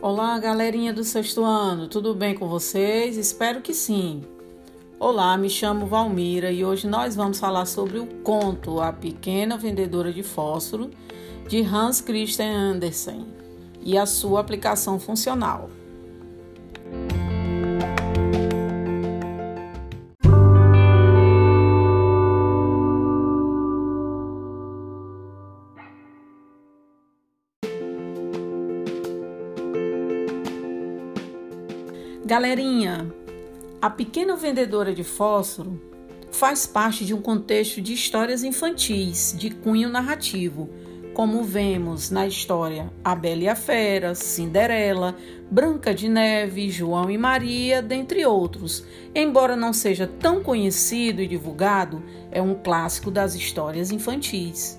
Olá, galerinha do sexto ano, tudo bem com vocês? Espero que sim. Olá, me chamo Valmira e hoje nós vamos falar sobre o conto A Pequena Vendedora de Fósforo de Hans Christian Andersen e a sua aplicação funcional. Galerinha, a pequena vendedora de fósforo faz parte de um contexto de histórias infantis de cunho narrativo, como vemos na história A Bela e a Fera, Cinderela, Branca de Neve, João e Maria, dentre outros. Embora não seja tão conhecido e divulgado, é um clássico das histórias infantis.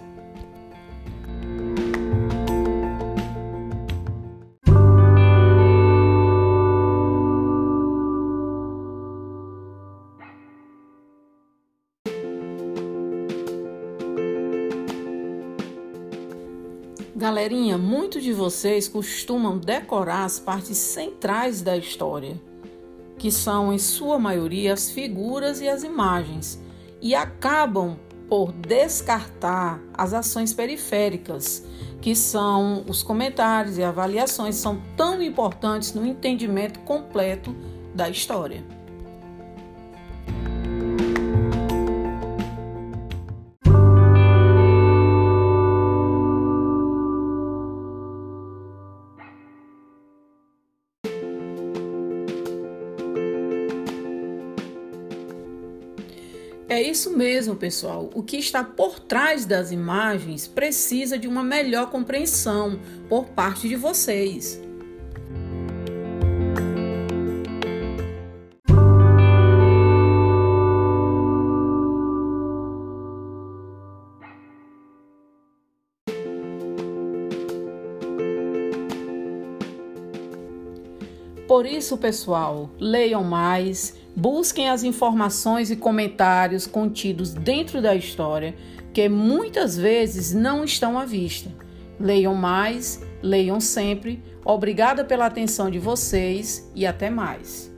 Galerinha, muitos de vocês costumam decorar as partes centrais da história, que são, em sua maioria, as figuras e as imagens, e acabam por descartar as ações periféricas, que são os comentários e avaliações, são tão importantes no entendimento completo da história. É isso mesmo, pessoal. O que está por trás das imagens precisa de uma melhor compreensão por parte de vocês. Por isso, pessoal, leiam mais, busquem as informações e comentários contidos dentro da história, que muitas vezes não estão à vista. Leiam mais, leiam sempre. Obrigada pela atenção de vocês e até mais.